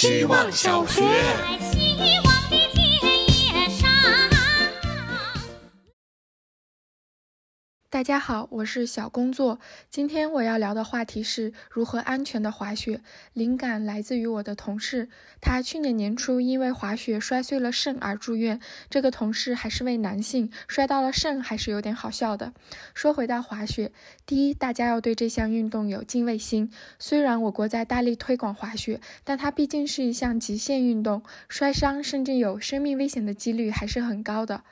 希望小学。大家好，我是小工作。今天我要聊的话题是如何安全的滑雪。灵感来自于我的同事，他去年年初因为滑雪摔碎了肾而住院。这个同事还是位男性，摔到了肾还是有点好笑的。说回到滑雪，第一，大家要对这项运动有敬畏心。虽然我国在大力推广滑雪，但它毕竟是一项极限运动，摔伤甚至有生命危险的几率还是很高的。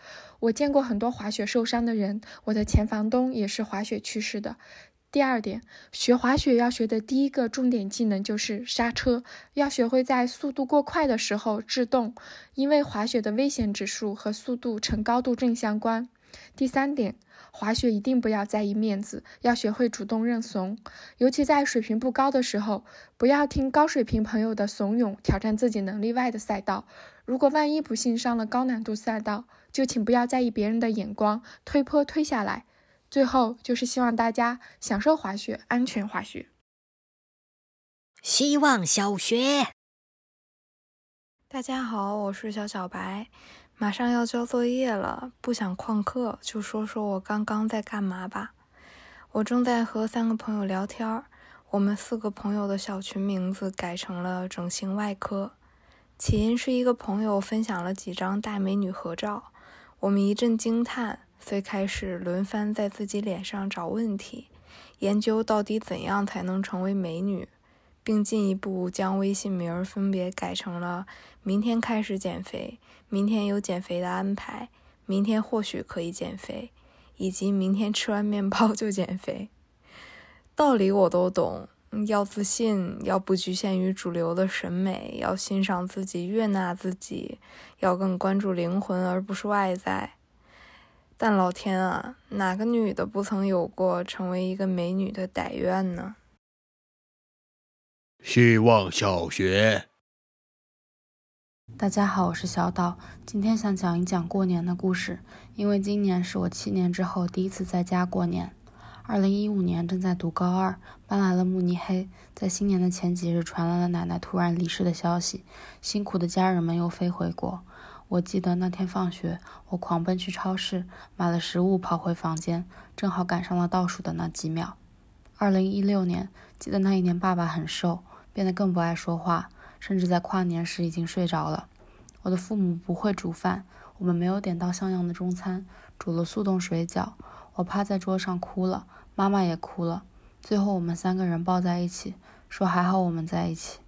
我见过很多滑雪受伤的人，我的前房东也是滑雪去世的。第二点，学滑雪要学的第一个重点技能就是刹车，要学会在速度过快的时候制动，因为滑雪的危险指数和速度呈高度正相关。第三点，滑雪一定不要在意面子，要学会主动认怂，尤其在水平不高的时候，不要听高水平朋友的怂恿，挑战自己能力外的赛道。如果万一不幸上了高难度赛道，就请不要在意别人的眼光，推坡推下来。最后就是希望大家享受滑雪，安全滑雪。希望小学，大家好，我是小小白，马上要交作业了，不想旷课，就说说我刚刚在干嘛吧。我正在和三个朋友聊天，我们四个朋友的小群名字改成了整形外科。起因是一个朋友分享了几张大美女合照。我们一阵惊叹，遂开始轮番在自己脸上找问题，研究到底怎样才能成为美女，并进一步将微信名分别改成了“明天开始减肥”“明天有减肥的安排”“明天或许可以减肥”以及“明天吃完面包就减肥”。道理我都懂，要自信，要不局限于主流的审美，要欣赏自己，悦纳自己。要更关注灵魂而不是外在，但老天啊，哪个女的不曾有过成为一个美女的歹愿呢？希望小学，大家好，我是小岛，今天想讲一讲过年的故事，因为今年是我七年之后第一次在家过年。二零一五年正在读高二，搬来了慕尼黑，在新年的前几日传来了奶奶突然离世的消息，辛苦的家人们又飞回国。我记得那天放学，我狂奔去超市买了食物，跑回房间，正好赶上了倒数的那几秒。二零一六年，记得那一年爸爸很瘦，变得更不爱说话，甚至在跨年时已经睡着了。我的父母不会煮饭，我们没有点到像样的中餐，煮了速冻水饺。我趴在桌上哭了，妈妈也哭了。最后我们三个人抱在一起，说还好我们在一起。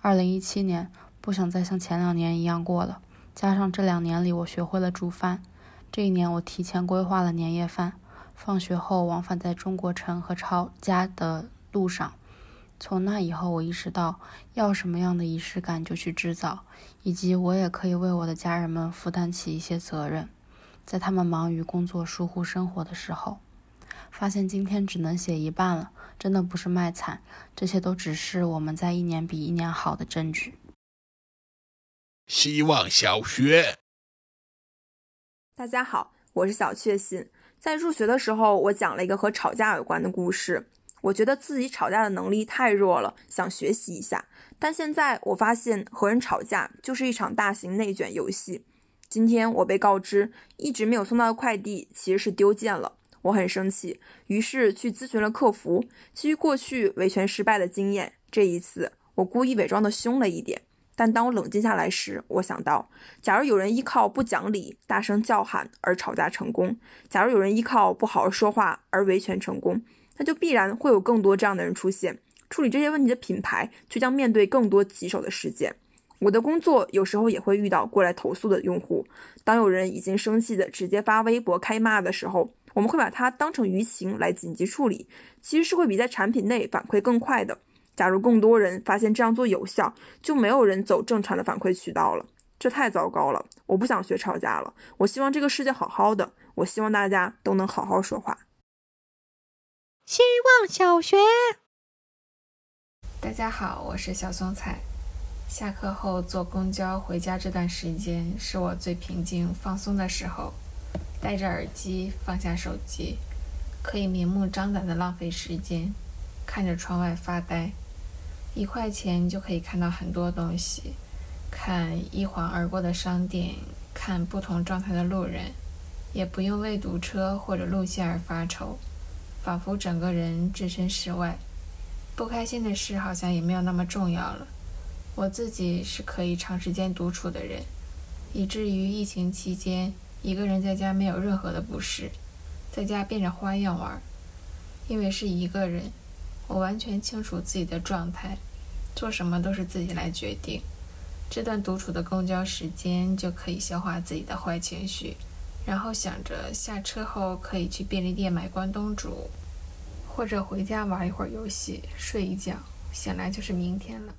二零一七年，不想再像前两年一样过了。加上这两年里，我学会了煮饭。这一年，我提前规划了年夜饭。放学后，往返在中国城和超家的路上。从那以后，我意识到要什么样的仪式感就去制造，以及我也可以为我的家人们负担起一些责任。在他们忙于工作、疏忽生活的时候，发现今天只能写一半了，真的不是卖惨，这些都只是我们在一年比一年好的证据。希望小学，大家好，我是小确幸。在入学的时候，我讲了一个和吵架有关的故事。我觉得自己吵架的能力太弱了，想学习一下。但现在我发现，和人吵架就是一场大型内卷游戏。今天我被告知，一直没有送到的快递其实是丢件了，我很生气，于是去咨询了客服。基于过去维权失败的经验，这一次我故意伪装的凶了一点。但当我冷静下来时，我想到，假如有人依靠不讲理、大声叫喊而吵架成功，假如有人依靠不好好说话而维权成功，那就必然会有更多这样的人出现。处理这些问题的品牌，就将面对更多棘手的事件。我的工作有时候也会遇到过来投诉的用户，当有人已经生气的直接发微博开骂的时候，我们会把它当成舆情来紧急处理，其实是会比在产品内反馈更快的。假如更多人发现这样做有效，就没有人走正常的反馈渠道了。这太糟糕了！我不想学吵架了。我希望这个世界好好的。我希望大家都能好好说话。希望小学，大家好，我是小松菜。下课后坐公交回家这段时间是我最平静放松的时候，戴着耳机，放下手机，可以明目张胆的浪费时间，看着窗外发呆。一块钱就可以看到很多东西，看一晃而过的商店，看不同状态的路人，也不用为堵车或者路线而发愁，仿佛整个人置身事外。不开心的事好像也没有那么重要了。我自己是可以长时间独处的人，以至于疫情期间一个人在家没有任何的不适，在家变着花样玩。因为是一个人，我完全清楚自己的状态，做什么都是自己来决定。这段独处的公交时间就可以消化自己的坏情绪，然后想着下车后可以去便利店买关东煮。或者回家玩一会儿游戏，睡一觉，醒来就是明天了。